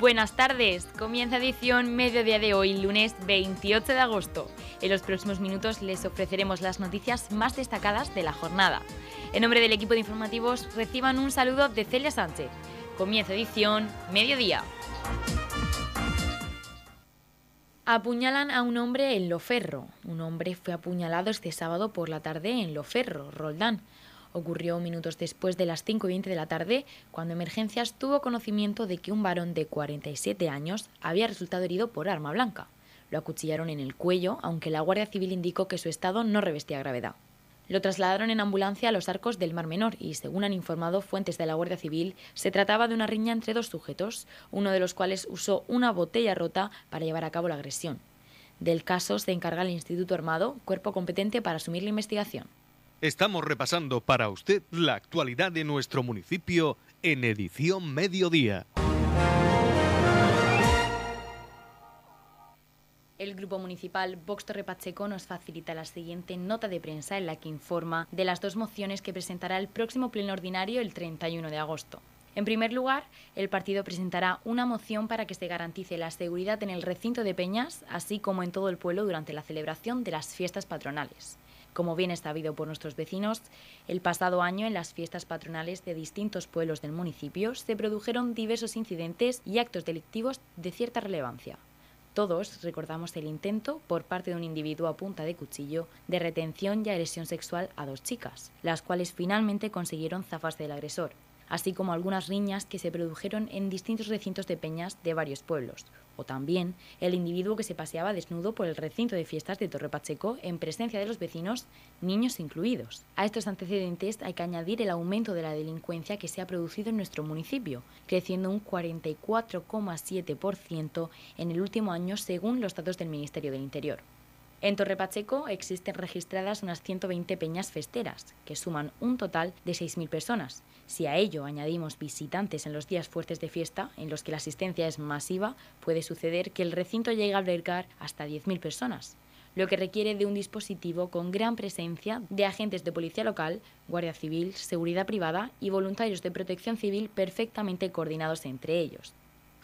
Buenas tardes, comienza edición mediodía de hoy, lunes 28 de agosto. En los próximos minutos les ofreceremos las noticias más destacadas de la jornada. En nombre del equipo de informativos reciban un saludo de Celia Sánchez. Comienza edición mediodía. Apuñalan a un hombre en Loferro. Un hombre fue apuñalado este sábado por la tarde en Loferro, Roldán. Ocurrió minutos después de las 5 y 20 de la tarde, cuando Emergencias tuvo conocimiento de que un varón de 47 años había resultado herido por arma blanca. Lo acuchillaron en el cuello, aunque la Guardia Civil indicó que su estado no revestía gravedad. Lo trasladaron en ambulancia a los arcos del Mar Menor y, según han informado fuentes de la Guardia Civil, se trataba de una riña entre dos sujetos, uno de los cuales usó una botella rota para llevar a cabo la agresión. Del caso se encarga el Instituto Armado, cuerpo competente para asumir la investigación. Estamos repasando para usted la actualidad de nuestro municipio en edición mediodía. El Grupo Municipal Vox Torre Pacheco nos facilita la siguiente nota de prensa en la que informa de las dos mociones que presentará el próximo pleno ordinario el 31 de agosto. En primer lugar, el partido presentará una moción para que se garantice la seguridad en el recinto de Peñas, así como en todo el pueblo durante la celebración de las fiestas patronales. Como bien está habido por nuestros vecinos, el pasado año en las fiestas patronales de distintos pueblos del municipio se produjeron diversos incidentes y actos delictivos de cierta relevancia. Todos recordamos el intento por parte de un individuo a punta de cuchillo de retención y agresión sexual a dos chicas, las cuales finalmente consiguieron zafarse del agresor, así como algunas riñas que se produjeron en distintos recintos de peñas de varios pueblos, o también el individuo que se paseaba desnudo por el recinto de fiestas de Torre Pacheco en presencia de los vecinos, niños incluidos. A estos antecedentes hay que añadir el aumento de la delincuencia que se ha producido en nuestro municipio, creciendo un 44,7% en el último año según los datos del Ministerio del Interior. En Torre Pacheco existen registradas unas 120 peñas festeras, que suman un total de 6.000 personas. Si a ello añadimos visitantes en los días fuertes de fiesta, en los que la asistencia es masiva, puede suceder que el recinto llegue a albergar hasta 10.000 personas lo que requiere de un dispositivo con gran presencia de agentes de policía local, guardia civil, seguridad privada y voluntarios de protección civil perfectamente coordinados entre ellos.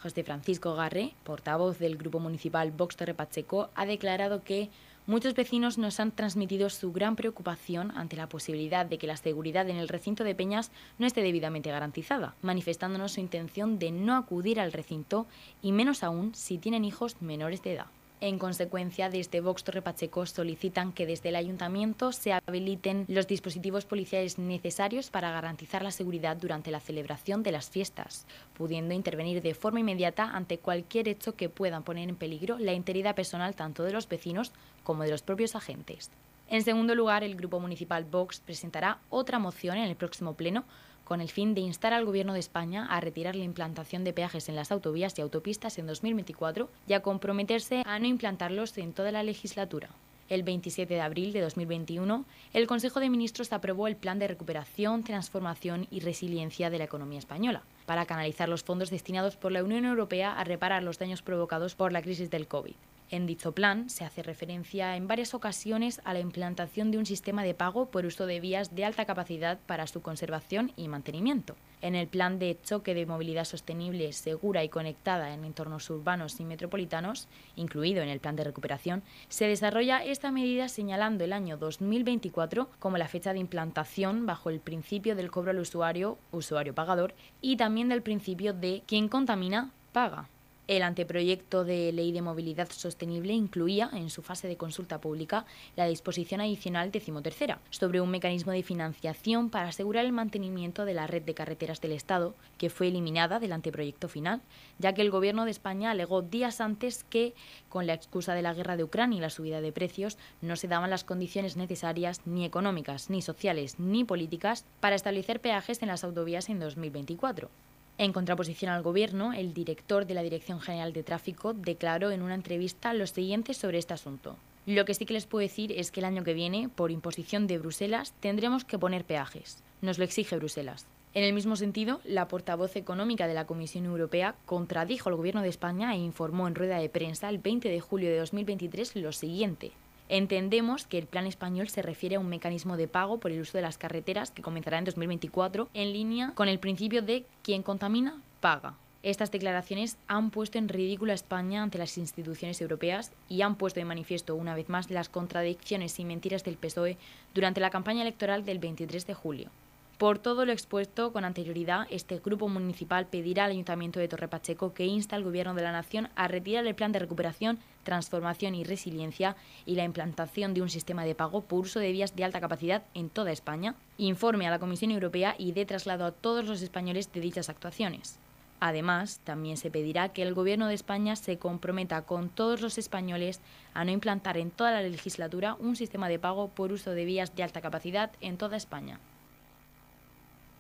José Francisco Garre, portavoz del Grupo Municipal Vox Torre Pacheco, ha declarado que muchos vecinos nos han transmitido su gran preocupación ante la posibilidad de que la seguridad en el recinto de Peñas no esté debidamente garantizada, manifestándonos su intención de no acudir al recinto y menos aún si tienen hijos menores de edad. En consecuencia, desde Vox Torre Pacheco solicitan que desde el ayuntamiento se habiliten los dispositivos policiales necesarios para garantizar la seguridad durante la celebración de las fiestas, pudiendo intervenir de forma inmediata ante cualquier hecho que pueda poner en peligro la integridad personal tanto de los vecinos como de los propios agentes. En segundo lugar, el Grupo Municipal Vox presentará otra moción en el próximo pleno con el fin de instar al Gobierno de España a retirar la implantación de peajes en las autovías y autopistas en 2024 y a comprometerse a no implantarlos en toda la legislatura. El 27 de abril de 2021, el Consejo de Ministros aprobó el Plan de Recuperación, Transformación y Resiliencia de la Economía Española, para canalizar los fondos destinados por la Unión Europea a reparar los daños provocados por la crisis del COVID. En dicho plan se hace referencia en varias ocasiones a la implantación de un sistema de pago por uso de vías de alta capacidad para su conservación y mantenimiento. En el plan de choque de movilidad sostenible, segura y conectada en entornos urbanos y metropolitanos, incluido en el plan de recuperación, se desarrolla esta medida señalando el año 2024 como la fecha de implantación bajo el principio del cobro al usuario, usuario pagador, y también del principio de quien contamina, paga. El anteproyecto de ley de movilidad sostenible incluía en su fase de consulta pública la disposición adicional decimotercera sobre un mecanismo de financiación para asegurar el mantenimiento de la red de carreteras del Estado, que fue eliminada del anteproyecto final, ya que el Gobierno de España alegó días antes que, con la excusa de la guerra de Ucrania y la subida de precios, no se daban las condiciones necesarias ni económicas, ni sociales, ni políticas para establecer peajes en las autovías en 2024. En contraposición al Gobierno, el director de la Dirección General de Tráfico declaró en una entrevista lo siguiente sobre este asunto. Lo que sí que les puedo decir es que el año que viene, por imposición de Bruselas, tendremos que poner peajes. Nos lo exige Bruselas. En el mismo sentido, la portavoz económica de la Comisión Europea contradijo al Gobierno de España e informó en rueda de prensa el 20 de julio de 2023 lo siguiente. Entendemos que el plan español se refiere a un mecanismo de pago por el uso de las carreteras que comenzará en 2024 en línea con el principio de quien contamina, paga. Estas declaraciones han puesto en ridículo a España ante las instituciones europeas y han puesto de manifiesto una vez más las contradicciones y mentiras del PSOE durante la campaña electoral del 23 de julio. Por todo lo expuesto con anterioridad, este grupo municipal pedirá al Ayuntamiento de Torre Pacheco que insta al Gobierno de la Nación a retirar el plan de recuperación, transformación y resiliencia y la implantación de un sistema de pago por uso de vías de alta capacidad en toda España, informe a la Comisión Europea y dé traslado a todos los españoles de dichas actuaciones. Además, también se pedirá que el Gobierno de España se comprometa con todos los españoles a no implantar en toda la legislatura un sistema de pago por uso de vías de alta capacidad en toda España.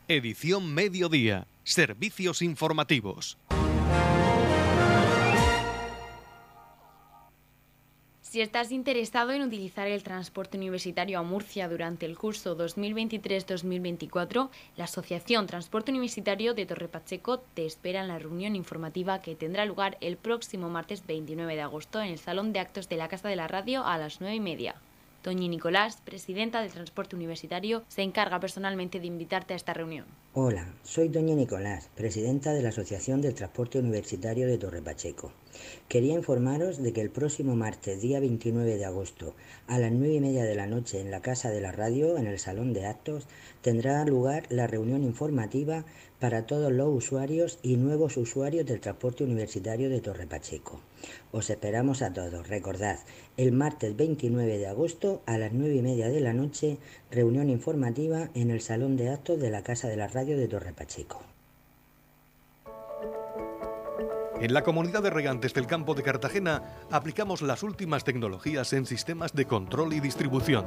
Edición Mediodía. Servicios informativos. Si estás interesado en utilizar el transporte universitario a Murcia durante el curso 2023-2024, la Asociación Transporte Universitario de Torre Pacheco te espera en la reunión informativa que tendrá lugar el próximo martes 29 de agosto en el Salón de Actos de la Casa de la Radio a las 9 y media. Doña Nicolás, presidenta del Transporte Universitario, se encarga personalmente de invitarte a esta reunión. Hola, soy Doña Nicolás, presidenta de la Asociación del Transporte Universitario de Torre Pacheco. Quería informaros de que el próximo martes, día 29 de agosto, a las 9 y media de la noche, en la Casa de la Radio, en el Salón de Actos, tendrá lugar la reunión informativa para todos los usuarios y nuevos usuarios del transporte universitario de Torre Pacheco. Os esperamos a todos. Recordad, el martes 29 de agosto a las 9 y media de la noche, reunión informativa en el Salón de Actos de la Casa de la Radio de Torre Pacheco. En la comunidad de regantes del campo de Cartagena aplicamos las últimas tecnologías en sistemas de control y distribución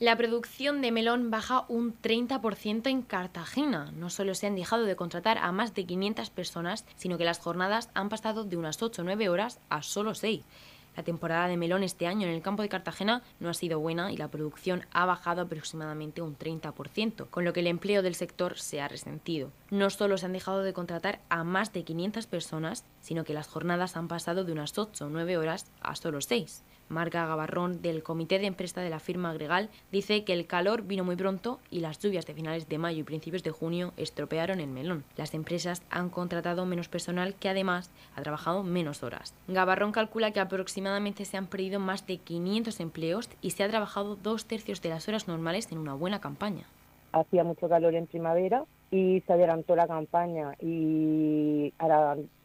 La producción de melón baja un 30% en Cartagena. No solo se han dejado de contratar a más de 500 personas, sino que las jornadas han pasado de unas 8 o 9 horas a solo 6. La temporada de melón este año en el campo de Cartagena no ha sido buena y la producción ha bajado aproximadamente un 30%, con lo que el empleo del sector se ha resentido. No solo se han dejado de contratar a más de 500 personas, sino que las jornadas han pasado de unas 8 o 9 horas a solo 6. Marga Gabarrón, del comité de empresa de la firma Gregal, dice que el calor vino muy pronto y las lluvias de finales de mayo y principios de junio estropearon el melón. Las empresas han contratado menos personal que además ha trabajado menos horas. Gabarrón calcula que aproximadamente se han perdido más de 500 empleos y se ha trabajado dos tercios de las horas normales en una buena campaña. Hacía mucho calor en primavera, y se adelantó la campaña y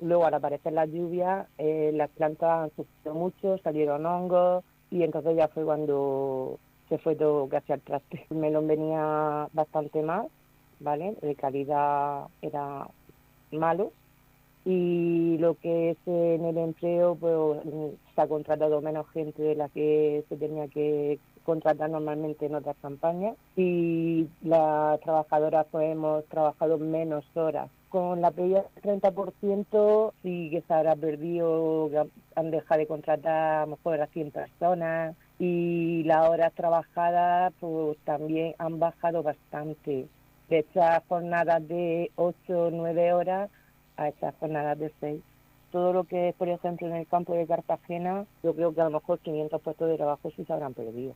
luego al aparecer las lluvias eh, las plantas han sufrido mucho, salieron hongos y entonces ya fue cuando se fue todo casi al traste. El melón venía bastante mal, ¿vale? De calidad era malo y lo que es en el empleo pues se ha contratado menos gente de la que se tenía que contratar normalmente en otras campañas y las trabajadoras pues hemos trabajado menos horas. Con la pérdida del 30% sí que se habrá perdido, han dejado de contratar a lo mejor a 100 personas y las horas trabajadas pues también han bajado bastante. De estas jornadas de 8 o 9 horas a estas jornadas de 6 todo lo que es, por ejemplo, en el campo de Cartagena, yo creo que a lo mejor 500 puestos de trabajo sí se habrán perdido.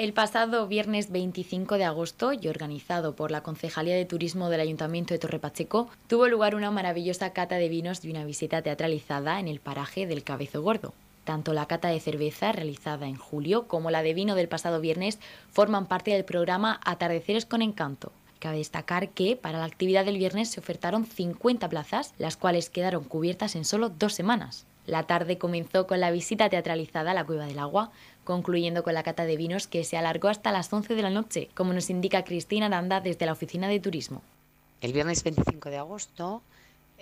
El pasado viernes 25 de agosto y organizado por la Concejalía de Turismo del Ayuntamiento de Torre Pacheco, tuvo lugar una maravillosa cata de vinos y una visita teatralizada en el paraje del Cabezo Gordo. Tanto la cata de cerveza realizada en julio como la de vino del pasado viernes forman parte del programa Atardeceres con Encanto. Cabe destacar que para la actividad del viernes se ofertaron 50 plazas, las cuales quedaron cubiertas en solo dos semanas. La tarde comenzó con la visita teatralizada a la Cueva del Agua, concluyendo con la cata de vinos que se alargó hasta las 11 de la noche, como nos indica Cristina Aranda desde la Oficina de Turismo. El viernes 25 de agosto,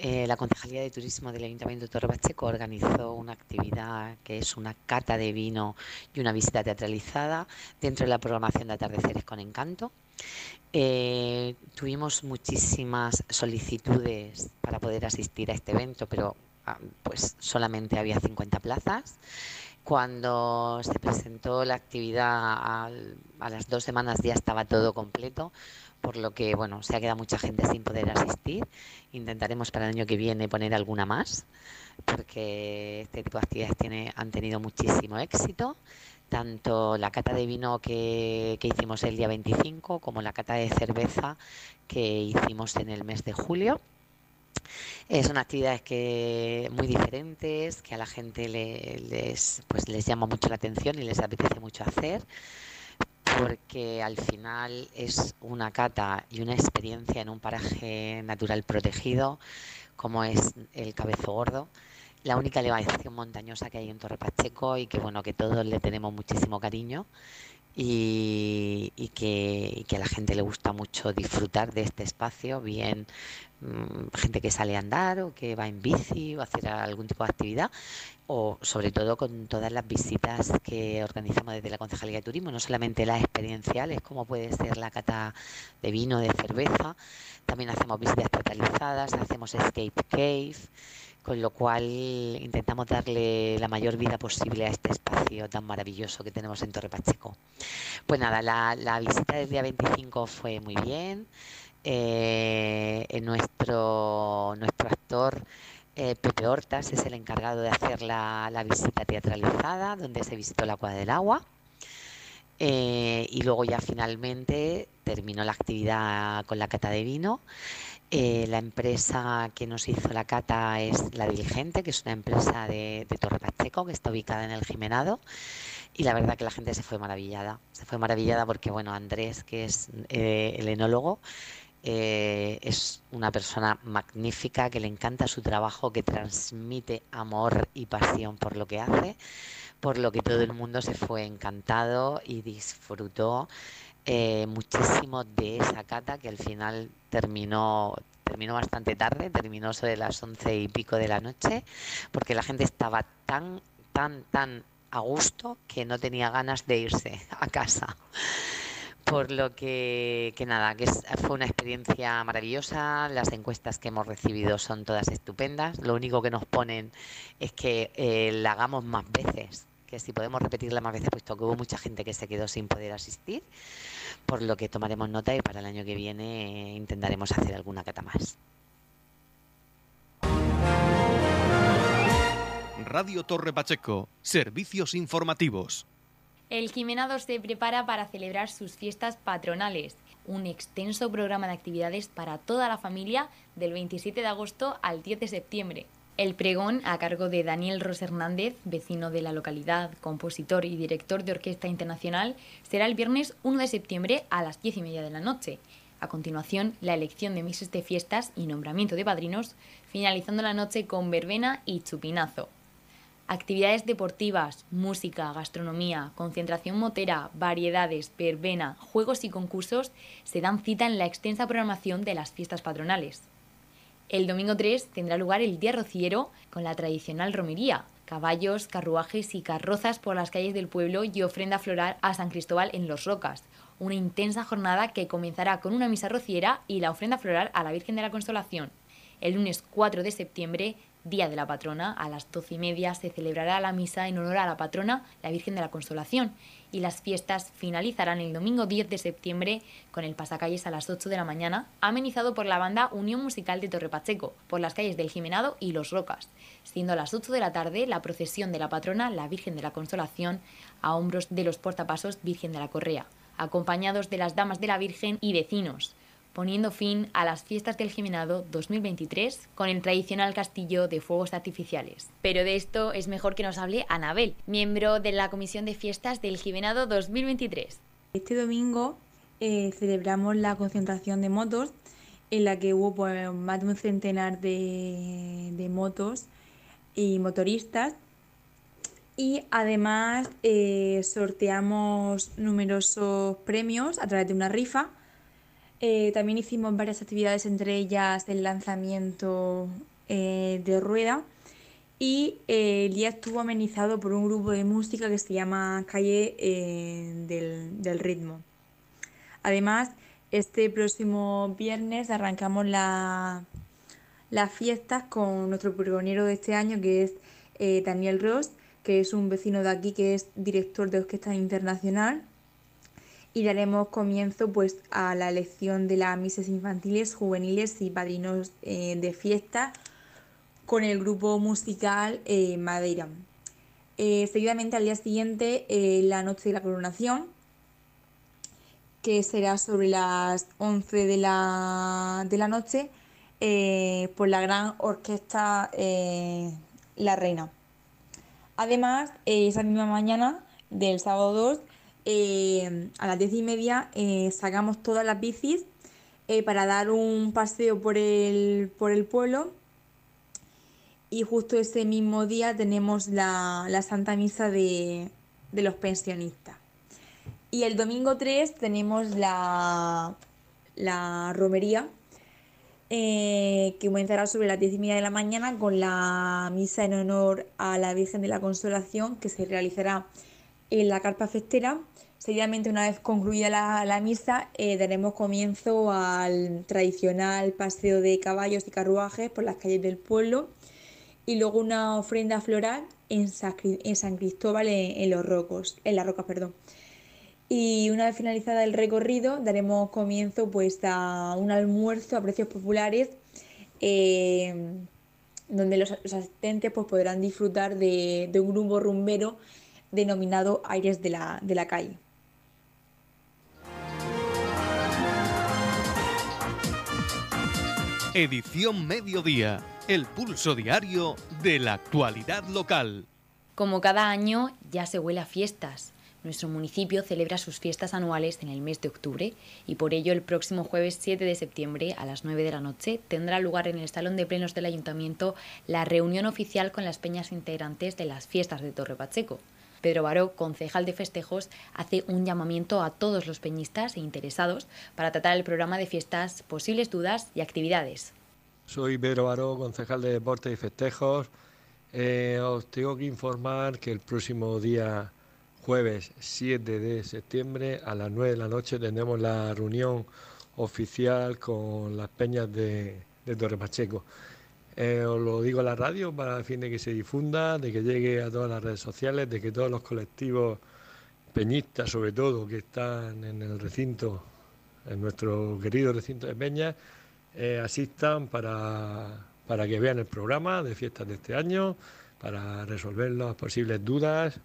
eh, la Concejalía de Turismo del Ayuntamiento de organizó una actividad que es una cata de vino y una visita teatralizada dentro de la programación de Atardeceres con Encanto. Eh, tuvimos muchísimas solicitudes para poder asistir a este evento, pero pues solamente había 50 plazas. Cuando se presentó la actividad a las dos semanas ya estaba todo completo, por lo que bueno, se ha quedado mucha gente sin poder asistir. Intentaremos para el año que viene poner alguna más, porque este tipo de actividades tiene, han tenido muchísimo éxito tanto la cata de vino que, que, hicimos el día 25 como la cata de cerveza que hicimos en el mes de julio. Eh, son actividades que muy diferentes, que a la gente les, pues les llama mucho la atención y les apetece mucho hacer, porque al final es una cata y una experiencia en un paraje natural protegido, como es el Cabezo Gordo la única elevación montañosa que hay en Torre Pacheco y que bueno que todos le tenemos muchísimo cariño y, que, a la gente le gusta mucho disfrutar de este espacio, bien mm, gente que sale a andar o que va en bici o hacer algún tipo de actividad o sobre todo con todas las visitas que organizamos desde la Concejalía de Turismo, no solamente las experienciales como puede ser la cata de vino, de cerveza, también hacemos visitas totalizadas, hacemos escape cave con lo cual intentamos darle la mayor vida posible a este espacio tan maravilloso que tenemos en Torre Pacheco. Pues nada, la, visita del día 25 fue muy bien. Eh, nuestro, nuestro actor eh, Pepe Hortas es el encargado de hacer la, visita teatralizada, donde se visitó la Cuadra del Agua. Eh, y luego ya finalmente terminó la actividad con la cata de vino eh, la empresa que nos hizo la cata es La Diligente, que es una empresa de, Torre Pacheco, que está ubicada en el Jimenado. Y la verdad que la gente se fue maravillada. Se fue maravillada porque, bueno, Andrés, que es eh, el enólogo, eh, es una persona magnífica, que le encanta su trabajo, que transmite amor y pasión por lo que hace, por lo que todo el mundo se fue encantado y disfrutó eh, muchísimo de esa cata que al final terminó terminó bastante tarde, terminó sobre las once y pico de la noche, porque la gente estaba tan, tan, tan a gusto que no tenía ganas de irse a casa. Por lo que, que nada, que fue una experiencia maravillosa. Las encuestas que hemos recibido son todas estupendas. Lo único que nos ponen es que eh, la hagamos más veces, que si podemos repetirla más veces, puesto que hubo mucha gente que se quedó sin poder asistir por lo que tomaremos nota y para el año que viene intentaremos hacer alguna cata más. Radio Torre Pacheco, servicios informativos. El Jimenado se prepara para celebrar sus fiestas patronales, un extenso programa de actividades para toda la familia del 27 de agosto al 10 de septiembre. El pregón, a cargo de Daniel Ros Hernández, vecino de la localidad, compositor y director de Orquesta Internacional, será el viernes 1 de septiembre a las 10 y media de la noche. A continuación, la elección de mises de fiestas y nombramiento de padrinos, finalizando la noche con verbena y chupinazo. Actividades deportivas, música, gastronomía, concentración motera, variedades, verbena, juegos y concursos se dan cita en la extensa programación de las fiestas patronales. El domingo 3 tendrá lugar el Día Rociero con la tradicional romería, caballos, carruajes y carrozas por las calles del pueblo y ofrenda floral a San Cristóbal en Los Rocas. Una intensa jornada que comenzará con una misa rociera y la ofrenda floral a la Virgen de la Consolación. El lunes 4 de septiembre Día de la Patrona, a las doce y media se celebrará la misa en honor a la patrona, la Virgen de la Consolación, y las fiestas finalizarán el domingo 10 de septiembre con el pasacalles a las 8 de la mañana, amenizado por la banda Unión Musical de Torre Pacheco, por las calles del Jimenado y Los Rocas, siendo a las 8 de la tarde la procesión de la patrona, la Virgen de la Consolación, a hombros de los portapasos Virgen de la Correa, acompañados de las damas de la Virgen y vecinos poniendo fin a las fiestas del Jimenado 2023 con el tradicional castillo de fuegos artificiales. Pero de esto es mejor que nos hable Anabel, miembro de la Comisión de Fiestas del Jimenado 2023. Este domingo eh, celebramos la concentración de motos en la que hubo pues, más de un centenar de, motos y motoristas. Y además eh, sorteamos numerosos premios a través de una rifa. Eh, también hicimos varias actividades, entre ellas el lanzamiento eh, de rueda. Y el día estuvo amenizado por un grupo de música que se llama Calle del, Ritmo. Además, este próximo viernes arrancamos las fiestas con nuestro pregonero de este año, que es eh, Daniel Ross, que es un vecino de aquí, que es director de Orquesta Internacional. Y daremos comienzo pues, a la elección de las mises infantiles, juveniles y padrinos eh, de fiesta con el grupo musical eh, Madeira. seguidamente al día siguiente, la noche de la coronación, que será sobre las 11 de la, de la noche eh, por la gran orquesta eh, La Reina. Además, eh, esa misma mañana del sábado 2, a las 10 y media, sacamos todas las bicis para dar un paseo por el, por el pueblo. Y justo ese mismo día tenemos la, Santa Misa de los pensionistas. Y el domingo 3 tenemos la, la romería, eh, que comenzará sobre las 10 y media de la mañana con la misa en honor a la Virgen de la Consolación, que se realizará en la carpa festera. Seguidamente, una vez concluida la, misa, eh, daremos comienzo al tradicional paseo de caballos y carruajes por las calles del pueblo y luego una ofrenda floral en San, Cristóbal en, los rocos, en las rocas. Perdón. Y una vez finalizada el recorrido, daremos comienzo pues, a un almuerzo a precios populares eh, donde los, asistentes pues, podrán disfrutar de, un grupo rumbero denominado Aires de la, de la Calle. Edición Mediodía, el pulso diario de la actualidad local. Como cada año, ya se huele a fiestas nuestro municipio celebra sus fiestas anuales en el mes de octubre y por ello el próximo jueves 7 de septiembre a las 9 de la noche tendrá lugar en el Salón de Plenos del Ayuntamiento la reunión oficial con las peñas integrantes de las fiestas de Torre Pacheco. Pedro Baró, concejal de festejos, hace un llamamiento a todos los peñistas e interesados para tratar el programa de fiestas, posibles dudas y actividades. Soy Pedro Baró, concejal de deportes y festejos. Eh, os tengo que informar que el próximo día jueves 7 de septiembre a las 9 de la noche tenemos la reunión oficial con las peñas de, Torre Pacheco. Eh, os lo digo a la radio para el fin de que se difunda, de que llegue a todas las redes sociales, de que todos los colectivos peñistas, sobre todo, que están en el recinto, en nuestro querido recinto de Peñas, eh, asistan para, para que vean el programa de fiestas de este año, para resolver las posibles dudas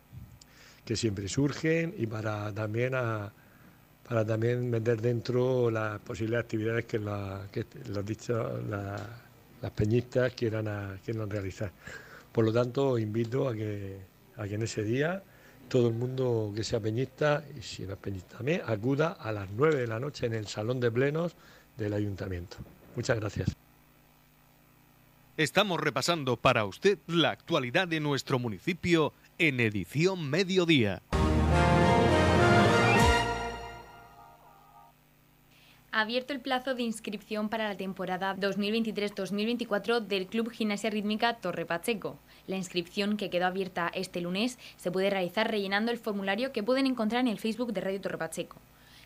que siempre surgen y para también para también meter dentro las posibles actividades que, la, que dicho, las peñistas quieran, quieran realizar. Por lo tanto, invito a que, a que en ese día todo el mundo que sea peñista, y si no es peñista también, acuda a las 9 de la noche en el Salón de Plenos del Ayuntamiento. Muchas gracias. Estamos repasando para usted la actualidad de nuestro municipio en edición mediodía. Abierto el plazo de inscripción para la temporada 2023-2024 del Club Gimnasia Rítmica Torre Pacheco. La inscripción que quedó abierta este lunes se puede realizar rellenando el formulario que pueden encontrar en el Facebook de Radio Torre Pacheco.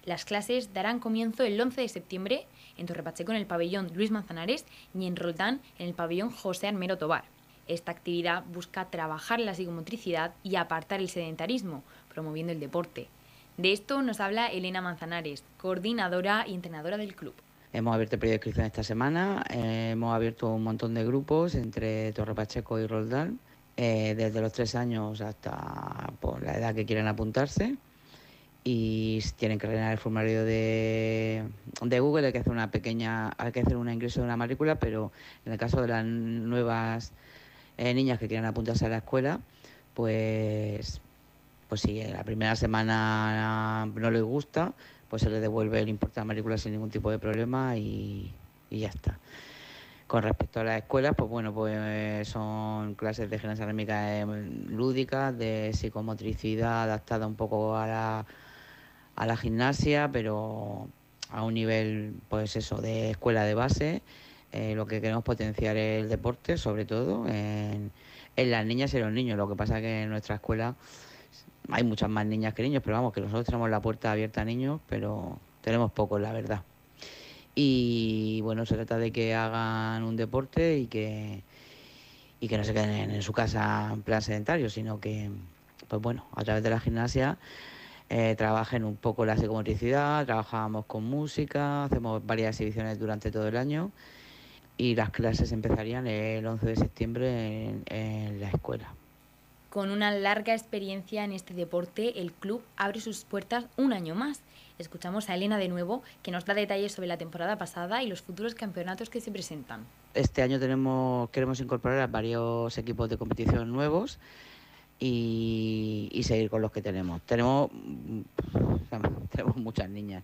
Las clases darán comienzo el 11 de septiembre en Torre Pacheco en el pabellón Luis Manzanares y en Roldán en el pabellón José Armero Tobar. Esta actividad busca trabajar la psicomotricidad y apartar el sedentarismo, promoviendo el deporte. De esto nos habla Elena Manzanares, coordinadora y entrenadora del club. Hemos abierto el inscripción esta semana, eh, hemos abierto un montón de grupos entre Torre Pacheco y Roldán, eh, desde los tres años hasta por la edad que quieran apuntarse. Y tienen que rellenar el formulario de, de Google, hay que hacer una pequeña, hay que hacer un ingreso de una matrícula, pero en el caso de las nuevas eh, niñas que quieran apuntarse a la escuela, pues, pues si la primera semana no les gusta, pues se les devuelve el importe de la matrícula sin ningún tipo de problema y, ya está. Con respecto a las escuelas, pues bueno, pues son clases de gimnasia rítmica lúdicas, de psicomotricidad adaptada un poco a la, a la gimnasia, pero a un nivel, pues eso, de escuela de base. Eh, lo que queremos potenciar es el deporte, sobre todo en, en las niñas y los niños. Lo que pasa es que en nuestra escuela hay muchas más niñas que niños, pero vamos, que nosotros tenemos la puerta abierta a niños, pero tenemos pocos, la verdad. Y bueno, se trata de que hagan un deporte y que, y que no se queden en su casa en plan sedentario, sino que, pues bueno, a través de la gimnasia eh, trabajen un poco la psicomotricidad, trabajamos con música, hacemos varias exhibiciones durante todo el año y las clases empezarían el 11 de septiembre en, la escuela. Con una larga experiencia en este deporte, el club abre sus puertas un año más. Escuchamos a Elena de nuevo, que nos da detalles sobre la temporada pasada y los futuros campeonatos que se presentan. Este año tenemos, queremos incorporar a varios equipos de competición nuevos y, seguir con los que tenemos. Tenemos, tenemos muchas niñas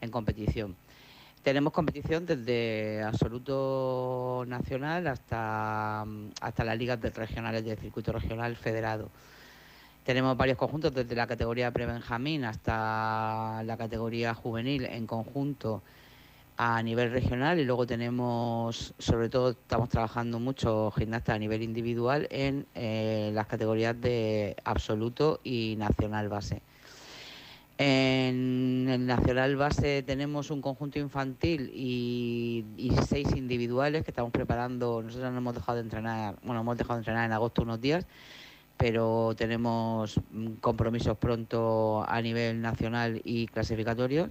en competición. Tenemos competición desde absoluto nacional hasta, hasta las ligas regionales del circuito regional federado. Tenemos varios conjuntos desde la categoría pre-benjamín hasta la categoría juvenil en conjunto a nivel regional y luego tenemos, sobre todo estamos trabajando mucho gimnastas a nivel individual en eh, las categorías de absoluto y nacional base. En el nacional base tenemos un conjunto infantil y, seis individuales que estamos preparando. Nosotros no hemos dejado de entrenar, bueno, hemos dejado de entrenar en agosto unos días, pero tenemos compromisos pronto a nivel nacional y clasificatorios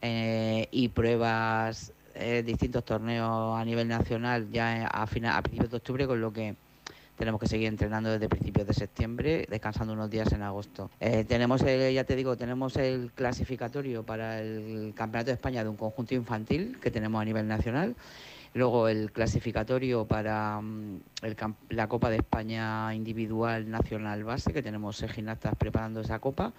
eh, y pruebas, eh, distintos torneos a nivel nacional ya a, final, a principios de octubre, con lo que tenemos que seguir entrenando desde principios de septiembre, descansando unos días en agosto. Eh, tenemos, el, ya te digo, tenemos el clasificatorio para el Campeonato de España de un conjunto infantil que tenemos a nivel nacional. Luego el clasificatorio para mm, la Copa de España individual nacional base, que tenemos seis gimnastas preparando esa copa.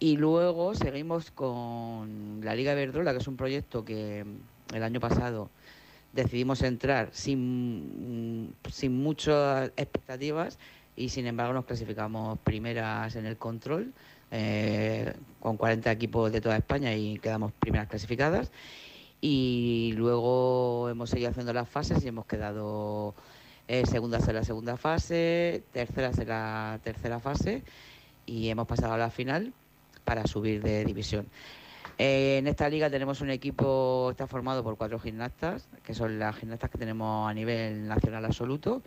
Y luego seguimos con la Liga Iberdrola, que es un proyecto que el año pasado decidimos entrar sin, sin muchas expectativas y sin embargo nos clasificamos primeras en el control eh, con 40 equipos de toda España y quedamos primeras clasificadas y luego hemos seguido haciendo las fases y hemos quedado eh, segundas en la segunda fase, terceras en la tercera fase y hemos pasado a la final para subir de división. Eh, en esta liga tenemos un equipo, está formado por cuatro gimnastas, que son las gimnastas que tenemos a nivel nacional absoluto.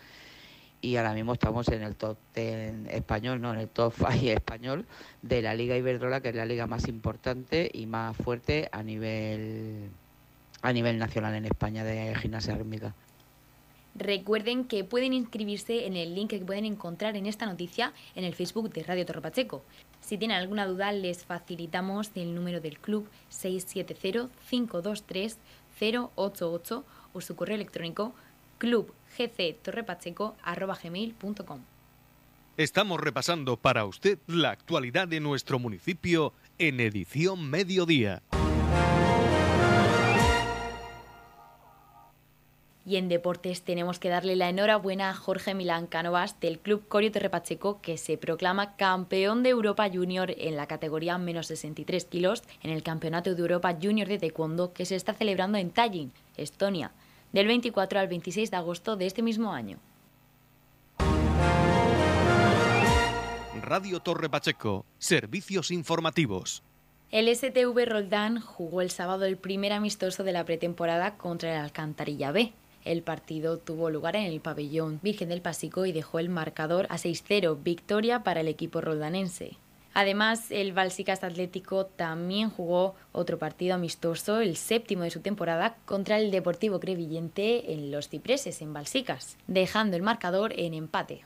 Y ahora mismo estamos en el top 10 español, no en el top 5 español de la Liga Iberdrola, que es la liga más importante y más fuerte a nivel, a nivel nacional en España de gimnasia rítmica. Recuerden que pueden inscribirse en el link que pueden encontrar en esta noticia en el Facebook de Radio Torre Pacheco. Si tienen alguna duda, les facilitamos el número del club 670-523-088 o su correo electrónico clubgctorrepacheco.com. Estamos repasando para usted la actualidad de nuestro municipio en edición mediodía. Y en deportes tenemos que darle la enhorabuena a Jorge Milán Canovas del Club Corio Terrepacheco que se proclama campeón de Europa Junior en la categoría menos 63 kilos en el Campeonato de Europa Junior de Taekwondo que se está celebrando en Tallinn, Estonia, del 24 al 26 de agosto de este mismo año. Radio Torre Pacheco, servicios informativos. El STV Roldán jugó el sábado el primer amistoso de la pretemporada contra el Alcantarilla B. El partido tuvo lugar en el pabellón Virgen del Pasico y dejó el marcador a 6-0, victoria para el equipo roldanense. Además, el Balsicas Atlético también jugó otro partido amistoso, el séptimo de su temporada, contra el Deportivo Crevillente en Los Cipreses, en Balsicas, dejando el marcador en empate.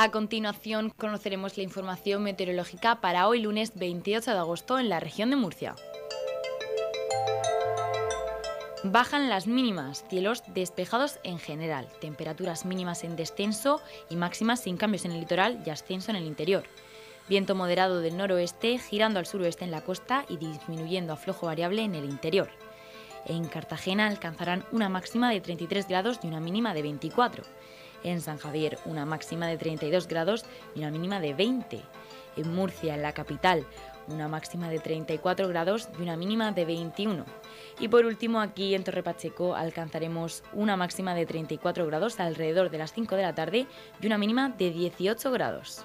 A continuación conoceremos la información meteorológica para hoy lunes 28 de agosto en la región de Murcia. Bajan las mínimas, cielos despejados en general, temperaturas mínimas en descenso y máximas sin cambios en el litoral y ascenso en el interior. Viento moderado del noroeste, girando al suroeste en la costa y disminuyendo a flojo variable en el interior. En Cartagena alcanzarán una máxima de 33 grados y una mínima de 24 en San Javier una máxima de 32 grados y una mínima de 20. En Murcia, en la capital, una máxima de 34 grados y una mínima de 21. Y por último, aquí en Torre Pacheco alcanzaremos una máxima de 34 grados alrededor de las 5 de la tarde y una mínima de 18 grados.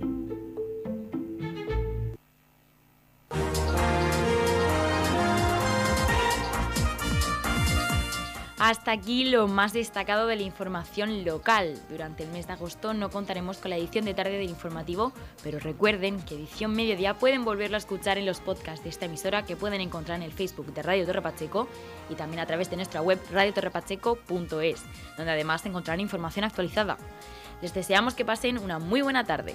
Hasta aquí lo más destacado de la información local. Durante el mes de agosto no contaremos con la edición de tarde del informativo, pero recuerden que edición mediodía pueden volverlo a escuchar en los podcasts de esta emisora que pueden encontrar en el Facebook de Radio Torre Pacheco y también a través de nuestra web radiotorrepacheco.es, donde además encontrarán información actualizada. Les deseamos que pasen una muy buena tarde.